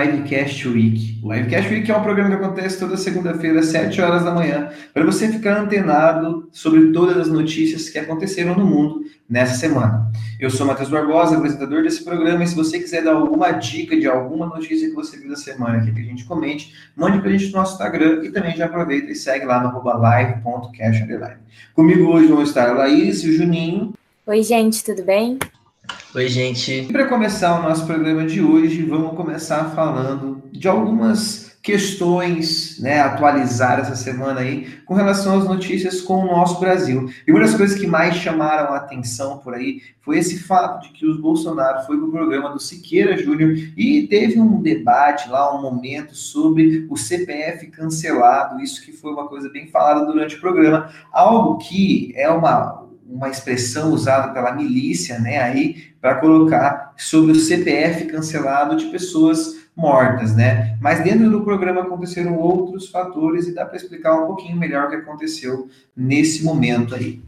Livecast Week. O Livecast Week é um programa que acontece toda segunda-feira, às 7 horas da manhã, para você ficar antenado sobre todas as notícias que aconteceram no mundo nessa semana. Eu sou Matheus Barbosa, apresentador desse programa, e se você quiser dar alguma dica de alguma notícia que você viu da semana aqui que a gente comente, mande para a gente no nosso Instagram e também já aproveita e segue lá no live.cash. Comigo hoje vão estar a Laís e o Juninho. Oi, gente, tudo bem? Oi, gente. Para começar o nosso programa de hoje, vamos começar falando de algumas questões, né, atualizar essa semana aí com relação às notícias com o nosso Brasil. E uma das coisas que mais chamaram a atenção por aí foi esse fato de que o Bolsonaro foi para o programa do Siqueira Júnior e teve um debate lá, um momento sobre o CPF cancelado, isso que foi uma coisa bem falada durante o programa, algo que é uma uma expressão usada pela milícia, né, aí, para colocar sobre o CPF cancelado de pessoas mortas, né? Mas dentro do programa aconteceram outros fatores e dá para explicar um pouquinho melhor o que aconteceu nesse momento aí.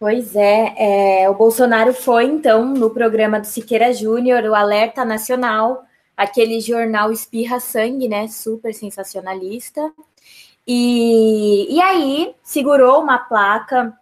Pois é, é, o Bolsonaro foi então no programa do Siqueira Júnior, o Alerta Nacional, aquele jornal espirra sangue, né? Super sensacionalista. E, e aí segurou uma placa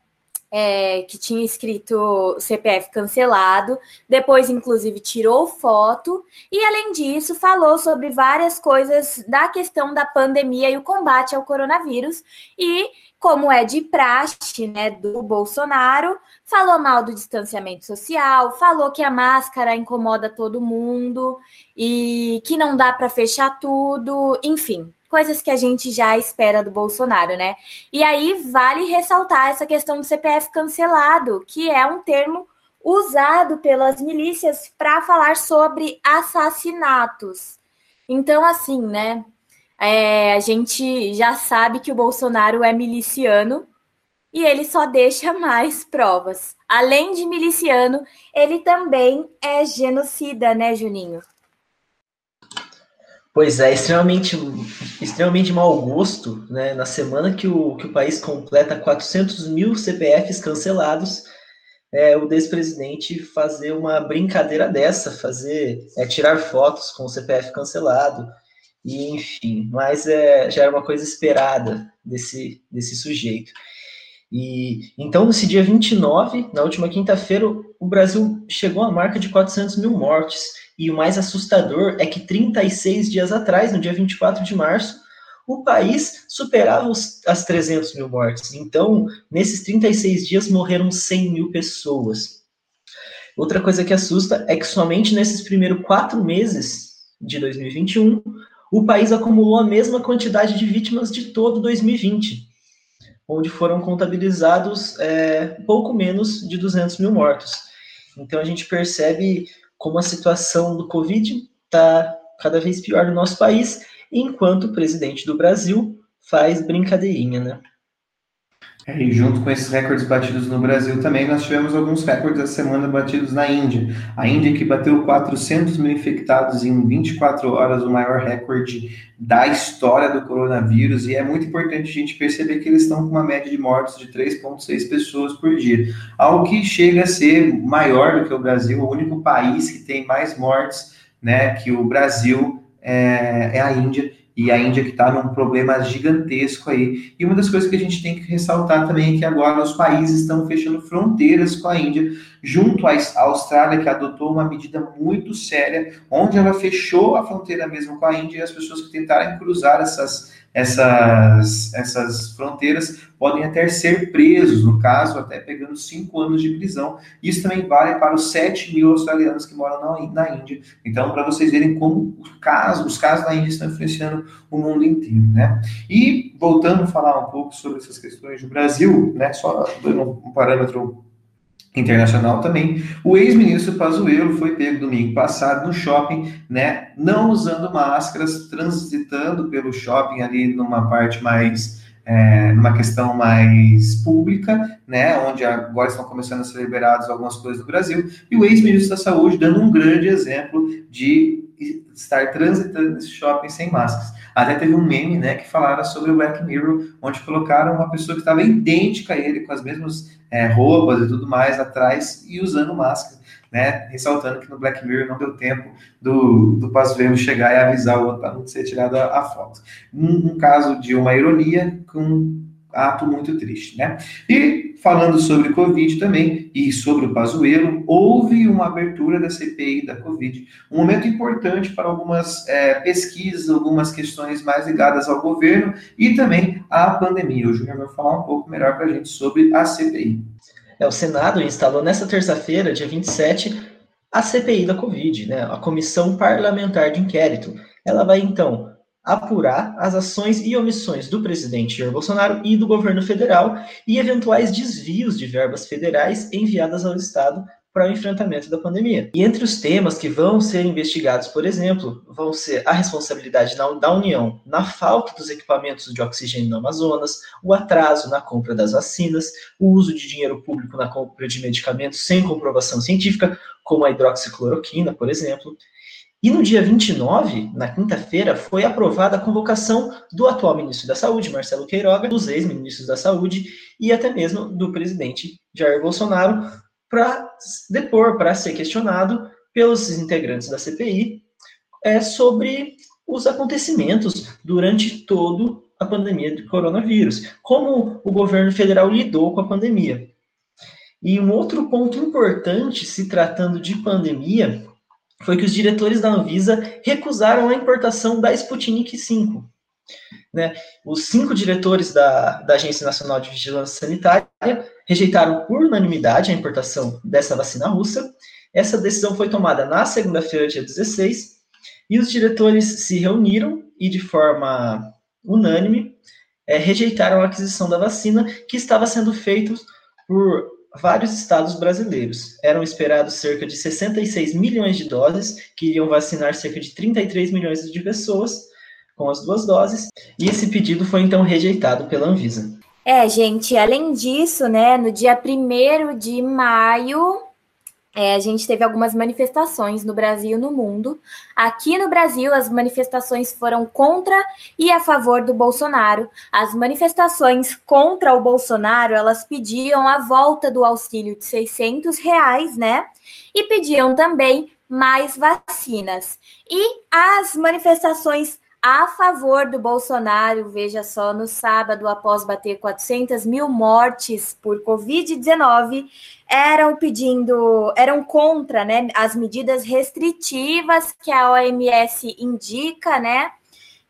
é, que tinha escrito CPF cancelado, depois, inclusive, tirou foto, e além disso, falou sobre várias coisas da questão da pandemia e o combate ao coronavírus, e como é de praxe, né, do Bolsonaro, falou mal do distanciamento social, falou que a máscara incomoda todo mundo e que não dá para fechar tudo, enfim, coisas que a gente já espera do Bolsonaro, né? E aí vale ressaltar essa questão do CPF cancelado, que é um termo usado pelas milícias para falar sobre assassinatos. Então, assim, né? É, a gente já sabe que o Bolsonaro é miliciano e ele só deixa mais provas. Além de miliciano, ele também é genocida, né, Juninho? Pois é, extremamente, extremamente mau gosto, né? Na semana que o, que o país completa 400 mil CPFs cancelados, é, o despresidente fazer uma brincadeira dessa, fazer é, tirar fotos com o CPF cancelado, e enfim, mas é, já era uma coisa esperada desse, desse sujeito. E então, nesse dia 29, na última quinta-feira, o Brasil chegou à marca de 400 mil mortes. E o mais assustador é que 36 dias atrás, no dia 24 de março, o país superava os, as 300 mil mortes. Então, nesses 36 dias, morreram 100 mil pessoas. Outra coisa que assusta é que somente nesses primeiros quatro meses de 2021, o país acumulou a mesma quantidade de vítimas de todo 2020, onde foram contabilizados é, pouco menos de 200 mil mortos. Então, a gente percebe como a situação do Covid está cada vez pior no nosso país, enquanto o presidente do Brasil faz brincadeirinha, né? É, e junto com esses recordes batidos no Brasil também, nós tivemos alguns recordes essa semana batidos na Índia. A Índia que bateu 400 mil infectados em 24 horas, o maior recorde da história do coronavírus. E é muito importante a gente perceber que eles estão com uma média de mortes de 3,6 pessoas por dia. Algo que chega a ser maior do que o Brasil, o único país que tem mais mortes né, que o Brasil é, é a Índia e a Índia que está num problema gigantesco aí. E uma das coisas que a gente tem que ressaltar também é que agora os países estão fechando fronteiras com a Índia, junto à Austrália, que adotou uma medida muito séria, onde ela fechou a fronteira mesmo com a Índia e as pessoas que tentarem cruzar essas essas, essas fronteiras podem até ser presos, no caso, até pegando cinco anos de prisão. Isso também vale para os 7 mil australianos que moram na, na Índia. Então, para vocês verem como os casos, os casos na Índia estão influenciando o mundo inteiro, né? E, voltando a falar um pouco sobre essas questões do Brasil, né, só dando um parâmetro internacional também. O ex-ministro Pazuello foi pego domingo passado no shopping, né, não usando máscaras, transitando pelo shopping ali numa parte mais é, numa questão mais pública, né, onde agora estão começando a ser liberadas algumas coisas do Brasil, e o ex-ministro da Saúde dando um grande exemplo de estar transitando nesse shopping sem máscaras. Até teve um meme, né, que falaram sobre o Black Mirror, onde colocaram uma pessoa que estava idêntica a ele, com as mesmas é, roupas e tudo mais atrás, e usando máscara. né? Ressaltando que no Black Mirror não deu tempo do, do Pazuello chegar e avisar o outro para ser tirada a, foto. Um, um caso de uma ironia com ato muito triste, né? E falando sobre Covid também e sobre o Pazuello, houve uma abertura da CPI da Covid, um momento importante para algumas é, pesquisas, algumas questões mais ligadas ao governo e também à pandemia. O Júnior vai falar um pouco melhor para a gente sobre a CPI. É, o Senado instalou nesta terça-feira, dia 27, a CPI da Covid, né, a Comissão Parlamentar de Inquérito. Ela vai, então, apurar as ações e omissões do presidente Jair Bolsonaro e do governo federal e eventuais desvios de verbas federais enviadas ao Estado para o enfrentamento da pandemia. E entre os temas que vão ser investigados, por exemplo, vão ser a responsabilidade da União na falta dos equipamentos de oxigênio no Amazonas, o atraso na compra das vacinas, o uso de dinheiro público na compra de medicamentos sem comprovação científica, como a hidroxicloroquina, por exemplo, e no dia 29, na quinta-feira, foi aprovada a convocação do atual ministro da Saúde, Marcelo Queiroga, dos ex-ministros da Saúde e até mesmo do presidente Jair Bolsonaro, para depor, para ser questionado pelos integrantes da CPI é, sobre os acontecimentos durante toda a pandemia do coronavírus, como o governo federal lidou com a pandemia. E um outro ponto importante, se tratando de pandemia, foi que os diretores da Anvisa recusaram a importação da Sputnik 5. Né? Os cinco diretores da, da Agência Nacional de Vigilância Sanitária rejeitaram por unanimidade a importação dessa vacina russa. Essa decisão foi tomada na segunda-feira, dia 16, e os diretores se reuniram e, de forma unânime, é, rejeitaram a aquisição da vacina que estava sendo feita por vários estados brasileiros. Eram esperados cerca de 66 milhões de doses, que iriam vacinar cerca de 33 milhões de pessoas com as duas doses, e esse pedido foi então rejeitado pela Anvisa. É, gente, além disso, né, no dia 1 de maio, é, a gente teve algumas manifestações no Brasil e no mundo. Aqui no Brasil, as manifestações foram contra e a favor do Bolsonaro. As manifestações contra o Bolsonaro, elas pediam a volta do auxílio de 600 reais, né? E pediam também mais vacinas. E as manifestações a favor do Bolsonaro, veja só, no sábado, após bater 400 mil mortes por Covid-19, eram pedindo, eram contra né, as medidas restritivas que a OMS indica, né?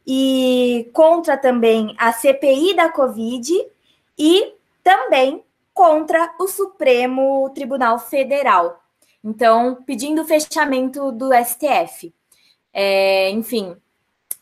E contra também a CPI da Covid e também contra o Supremo Tribunal Federal. Então, pedindo o fechamento do STF. É, enfim,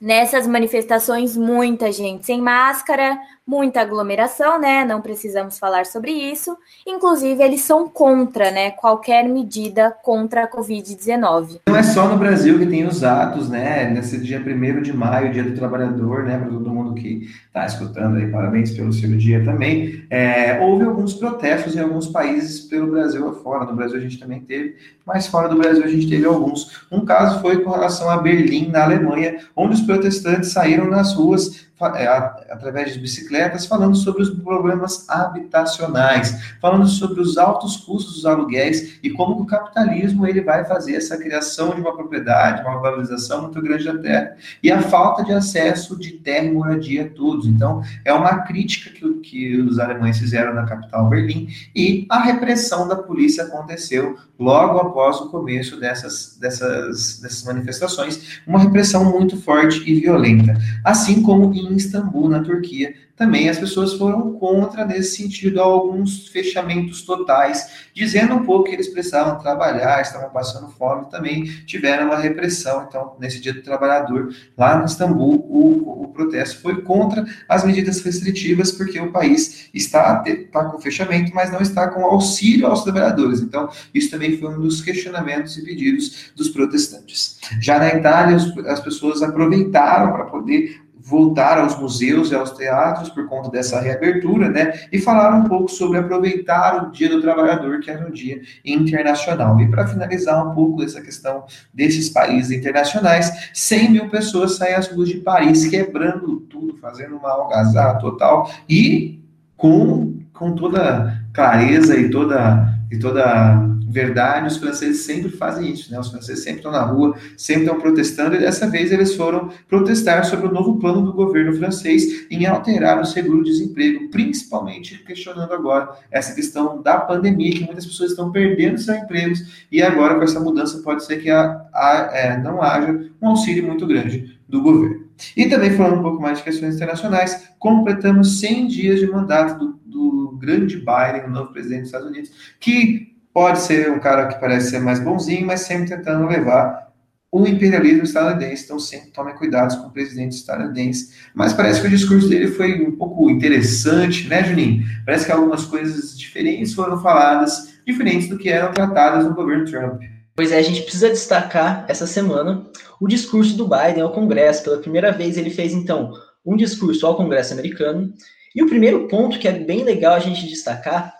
Nessas manifestações, muita gente sem máscara, muita aglomeração, né? Não precisamos falar sobre isso. Inclusive, eles são contra, né? Qualquer medida contra a Covid-19. Não é só no Brasil que tem os atos, né? Nesse dia 1 de maio, dia do trabalhador, né? Para todo mundo que está escutando aí, parabéns pelo seu dia também. É, houve alguns protestos em alguns países pelo Brasil afora. No Brasil a gente também teve, mas fora do Brasil a gente teve alguns. Um caso foi com relação a Berlim, na Alemanha, onde os protestantes saíram nas ruas é, através de bicicletas, falando sobre os problemas habitacionais, falando sobre os altos custos dos aluguéis e como o capitalismo ele vai fazer essa criação de uma propriedade, uma valorização muito grande da terra e a falta de acesso de terra e moradia a todos. Então, é uma crítica que, que os alemães fizeram na capital Berlim e a repressão da polícia aconteceu logo após o começo dessas, dessas, dessas manifestações, uma repressão muito forte e violenta, assim como em em Istambul, na Turquia, também as pessoas foram contra nesse sentido, alguns fechamentos totais, dizendo um pouco que eles precisavam trabalhar, estavam passando fome, também tiveram uma repressão. Então, nesse dia do trabalhador, lá no Istambul, o, o protesto foi contra as medidas restritivas, porque o país está, está com fechamento, mas não está com auxílio aos trabalhadores. Então, isso também foi um dos questionamentos e pedidos dos protestantes. Já na Itália, as pessoas aproveitaram para poder voltar aos museus e aos teatros por conta dessa reabertura, né? E falaram um pouco sobre aproveitar o Dia do Trabalhador, que era um dia internacional. E para finalizar um pouco essa questão desses países internacionais, 100 mil pessoas saem às ruas de Paris quebrando tudo, fazendo uma algazarra total e com, com toda clareza e toda, e toda verdade, os franceses sempre fazem isso, né? Os franceses sempre estão na rua, sempre estão protestando, e dessa vez eles foram protestar sobre o novo plano do governo francês em alterar o seguro-desemprego, principalmente questionando agora essa questão da pandemia, que muitas pessoas estão perdendo seus empregos, e agora com essa mudança pode ser que a, a, é, não haja um auxílio muito grande do governo. E também falando um pouco mais de questões internacionais, completamos 100 dias de mandato do, do grande Biden, o novo presidente dos Estados Unidos, que pode ser um cara que parece ser mais bonzinho, mas sempre tentando levar o imperialismo estadunidense, então sempre tome cuidado com o presidente estadunidense. Mas parece que o discurso dele foi um pouco interessante, né, Juninho? Parece que algumas coisas diferentes foram faladas, diferentes do que eram tratadas no governo Trump. Pois é, a gente precisa destacar essa semana o discurso do Biden ao Congresso. Pela primeira vez, ele fez então um discurso ao Congresso americano. E o primeiro ponto que é bem legal a gente destacar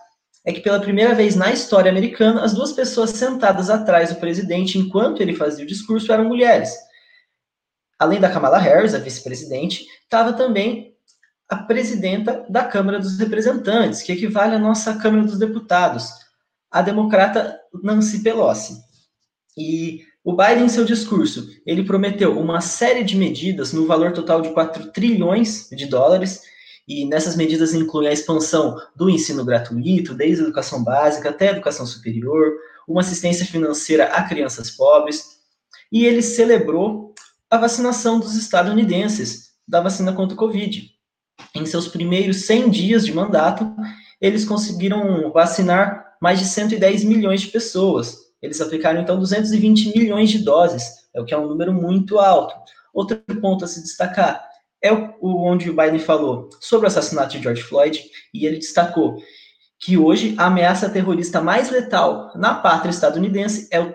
é que pela primeira vez na história americana, as duas pessoas sentadas atrás do presidente enquanto ele fazia o discurso eram mulheres. Além da Kamala Harris, a vice-presidente, estava também a presidenta da Câmara dos Representantes, que equivale à nossa Câmara dos Deputados, a democrata Nancy Pelosi. E o Biden, em seu discurso, ele prometeu uma série de medidas no valor total de 4 trilhões de dólares, e nessas medidas incluem a expansão do ensino gratuito, desde a educação básica até a educação superior, uma assistência financeira a crianças pobres, e ele celebrou a vacinação dos estadunidenses da vacina contra o Covid. Em seus primeiros 100 dias de mandato, eles conseguiram vacinar mais de 110 milhões de pessoas, eles aplicaram, então, 220 milhões de doses, é o que é um número muito alto. Outro ponto a se destacar é o, onde o Biden falou sobre o assassinato de George Floyd, e ele destacou que hoje a ameaça terrorista mais letal na pátria estadunidense é o,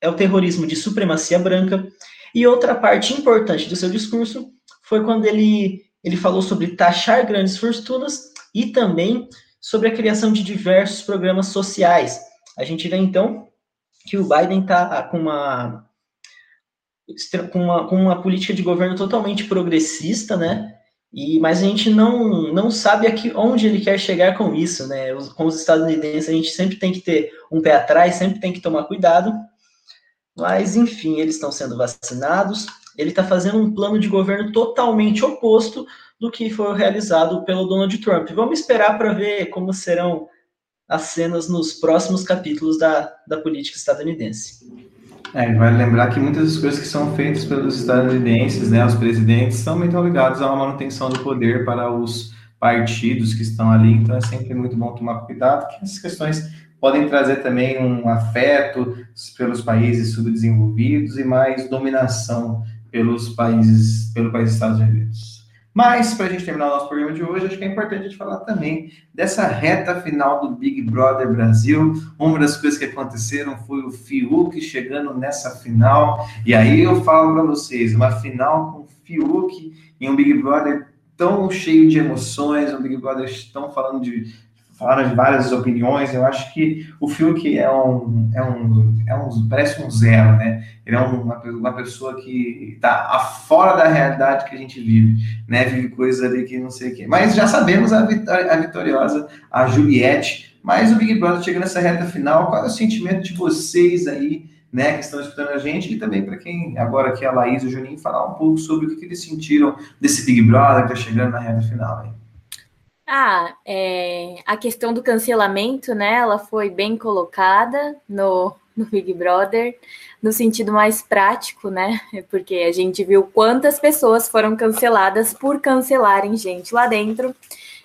é o terrorismo de supremacia branca. E outra parte importante do seu discurso foi quando ele, ele falou sobre taxar grandes fortunas e também sobre a criação de diversos programas sociais. A gente vê então que o Biden está com uma, com uma, com uma política de governo totalmente progressista, né? E, mas a gente não, não sabe aqui onde ele quer chegar com isso, né? Os, com os estadunidenses a gente sempre tem que ter um pé atrás, sempre tem que tomar cuidado. Mas, enfim, eles estão sendo vacinados. Ele está fazendo um plano de governo totalmente oposto do que foi realizado pelo Donald Trump. Vamos esperar para ver como serão as cenas nos próximos capítulos da, da política estadunidense. É, vale lembrar que muitas das coisas que são feitas pelos estadunidenses, né, os presidentes, são muito ligados uma manutenção do poder para os partidos que estão ali, então é sempre muito bom tomar cuidado, que essas questões podem trazer também um afeto pelos países subdesenvolvidos e mais dominação pelos países, pelo país Estados Unidos. Mas, para a gente terminar o nosso programa de hoje, acho que é importante a gente falar também dessa reta final do Big Brother Brasil. Uma das coisas que aconteceram foi o Fiuk chegando nessa final. E aí eu falo para vocês, uma final com Fiuk em um Big Brother tão cheio de emoções, um Big Brother tão falando de falaram de várias opiniões. Eu acho que o Fiuk é um, é um, é um parece um zero, né? Ele é uma, uma pessoa que está fora da realidade que a gente vive, né? Vive coisas ali que não sei o quê. Mas já sabemos a, a vitoriosa, a Juliette. Mas o Big Brother chega nessa reta final. Qual é o sentimento de vocês aí? Né, que estão escutando a gente, e também para quem agora que é a Laís e o Juninho falar um pouco sobre o que, que eles sentiram desse Big Brother que está chegando na reta final. Aí. Ah, é, a questão do cancelamento, né? Ela foi bem colocada no, no Big Brother, no sentido mais prático, né? Porque a gente viu quantas pessoas foram canceladas por cancelarem gente lá dentro.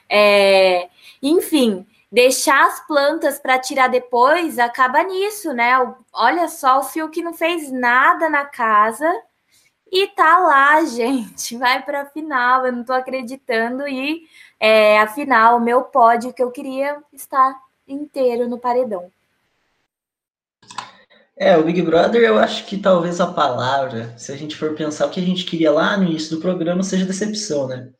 É, enfim, deixar as plantas para tirar depois acaba nisso, né? Olha só, o Fio que não fez nada na casa e tá lá, gente. Vai para a final, eu não tô acreditando e é, afinal, o meu pódio que eu queria está inteiro no paredão. É, o Big Brother, eu acho que talvez a palavra, se a gente for pensar o que a gente queria lá no início do programa, seja decepção, né?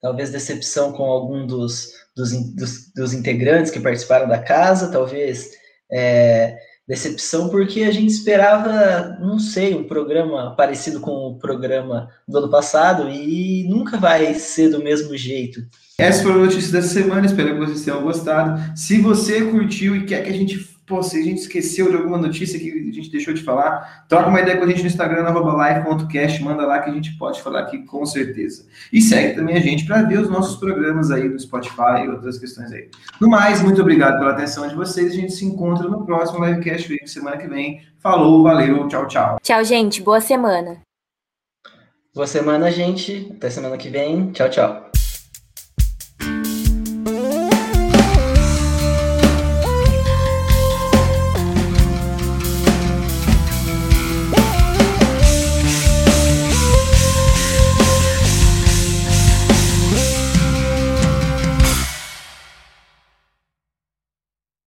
Talvez decepção com algum dos, dos, dos, dos integrantes que participaram da casa, talvez é, decepção porque a gente esperava, não sei, um programa parecido com o programa do ano passado e nunca vai ser do mesmo jeito. Essa foi a notícia dessa semana, espero que vocês tenham gostado. Se você curtiu e quer que a gente pô, se a gente esqueceu de alguma notícia que a gente deixou de falar, troca uma ideia com a gente no Instagram, live.cast, manda lá que a gente pode falar aqui com certeza. E segue também a gente para ver os nossos programas aí no Spotify e outras questões aí. No mais, muito obrigado pela atenção de vocês. A gente se encontra no próximo livecast semana que vem. Falou, valeu, tchau, tchau. Tchau, gente. Boa semana. Boa semana, gente. Até semana que vem. Tchau, tchau.